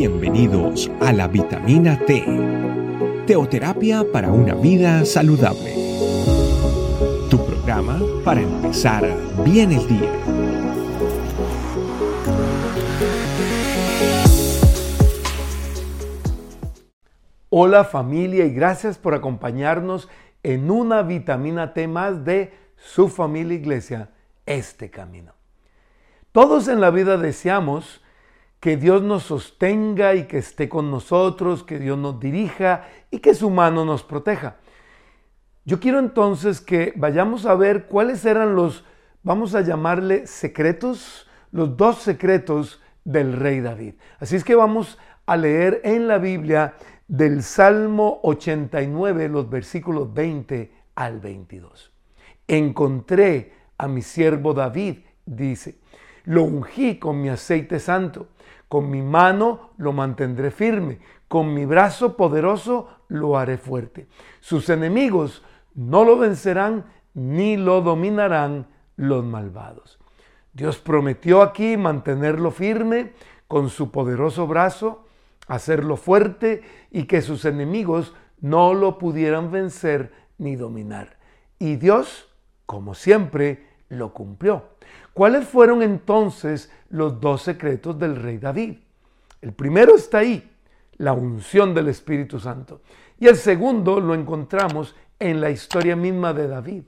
Bienvenidos a la vitamina T, teoterapia para una vida saludable. Tu programa para empezar bien el día. Hola familia y gracias por acompañarnos en una vitamina T más de su familia iglesia, este camino. Todos en la vida deseamos que Dios nos sostenga y que esté con nosotros, que Dios nos dirija y que su mano nos proteja. Yo quiero entonces que vayamos a ver cuáles eran los, vamos a llamarle secretos, los dos secretos del rey David. Así es que vamos a leer en la Biblia del Salmo 89, los versículos 20 al 22. Encontré a mi siervo David, dice, lo ungí con mi aceite santo con mi mano lo mantendré firme, con mi brazo poderoso lo haré fuerte. Sus enemigos no lo vencerán ni lo dominarán los malvados. Dios prometió aquí mantenerlo firme con su poderoso brazo, hacerlo fuerte y que sus enemigos no lo pudieran vencer ni dominar. Y Dios, como siempre, lo cumplió. ¿Cuáles fueron entonces los dos secretos del rey David? El primero está ahí, la unción del Espíritu Santo. Y el segundo lo encontramos en la historia misma de David,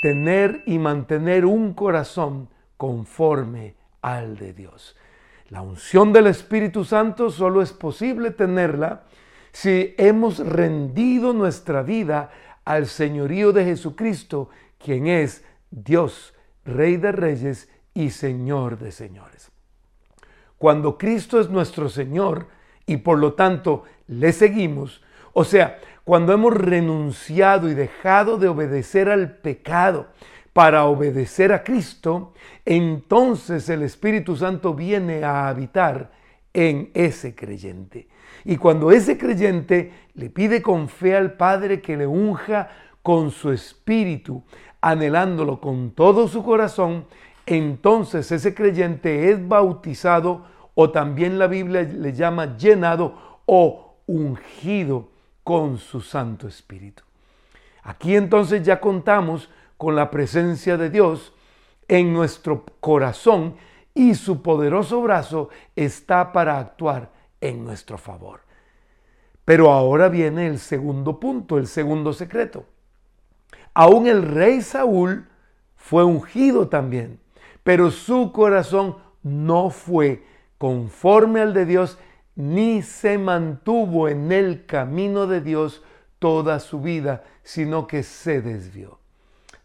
tener y mantener un corazón conforme al de Dios. La unción del Espíritu Santo solo es posible tenerla si hemos rendido nuestra vida al señorío de Jesucristo, quien es Dios Rey de Reyes y Señor de Señores. Cuando Cristo es nuestro Señor y por lo tanto le seguimos, o sea, cuando hemos renunciado y dejado de obedecer al pecado para obedecer a Cristo, entonces el Espíritu Santo viene a habitar en ese creyente. Y cuando ese creyente le pide con fe al Padre que le unja con su espíritu, anhelándolo con todo su corazón, entonces ese creyente es bautizado o también la Biblia le llama llenado o ungido con su Santo Espíritu. Aquí entonces ya contamos con la presencia de Dios en nuestro corazón y su poderoso brazo está para actuar en nuestro favor. Pero ahora viene el segundo punto, el segundo secreto. Aún el rey Saúl fue ungido también, pero su corazón no fue conforme al de Dios, ni se mantuvo en el camino de Dios toda su vida, sino que se desvió.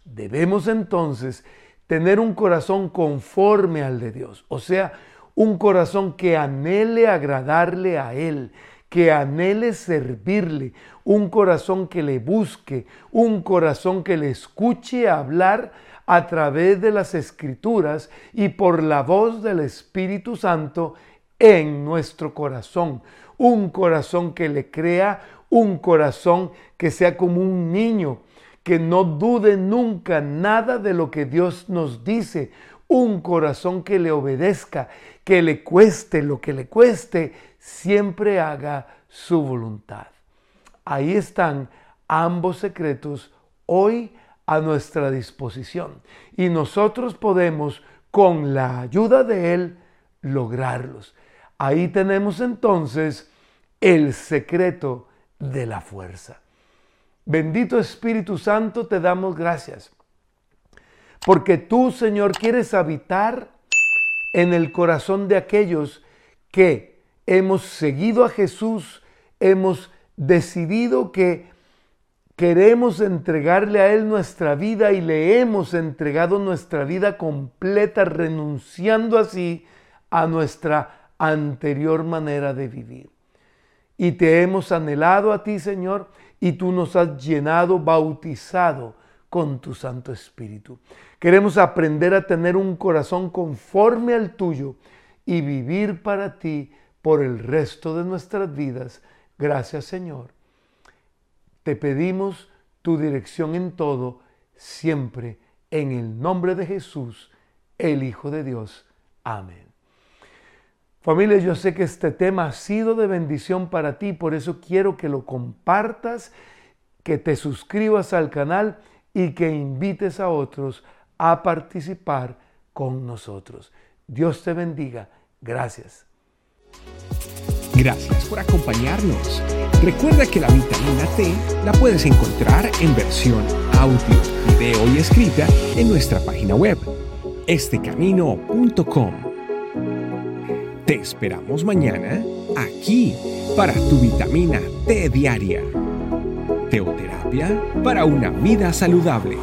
Debemos entonces tener un corazón conforme al de Dios, o sea, un corazón que anhele agradarle a Él, que anhele servirle, un corazón que le busque, un corazón que le escuche hablar a través de las escrituras y por la voz del Espíritu Santo en nuestro corazón. Un corazón que le crea, un corazón que sea como un niño, que no dude nunca nada de lo que Dios nos dice, un corazón que le obedezca, que le cueste lo que le cueste, siempre haga su voluntad. Ahí están ambos secretos hoy a nuestra disposición y nosotros podemos con la ayuda de Él lograrlos. Ahí tenemos entonces el secreto de la fuerza. Bendito Espíritu Santo, te damos gracias. Porque tú, Señor, quieres habitar en el corazón de aquellos que hemos seguido a Jesús, hemos decidido que queremos entregarle a Él nuestra vida y le hemos entregado nuestra vida completa, renunciando así a nuestra anterior manera de vivir. Y te hemos anhelado a ti, Señor, y tú nos has llenado, bautizado con tu Santo Espíritu. Queremos aprender a tener un corazón conforme al tuyo y vivir para ti por el resto de nuestras vidas. Gracias Señor. Te pedimos tu dirección en todo, siempre, en el nombre de Jesús, el Hijo de Dios. Amén. Familia, yo sé que este tema ha sido de bendición para ti, por eso quiero que lo compartas, que te suscribas al canal y que invites a otros a participar con nosotros. Dios te bendiga. Gracias. Gracias por acompañarnos. Recuerda que la vitamina T la puedes encontrar en versión audio, video y escrita en nuestra página web, estecamino.com. Te esperamos mañana aquí para tu vitamina T diaria. Teoterapia para una vida saludable.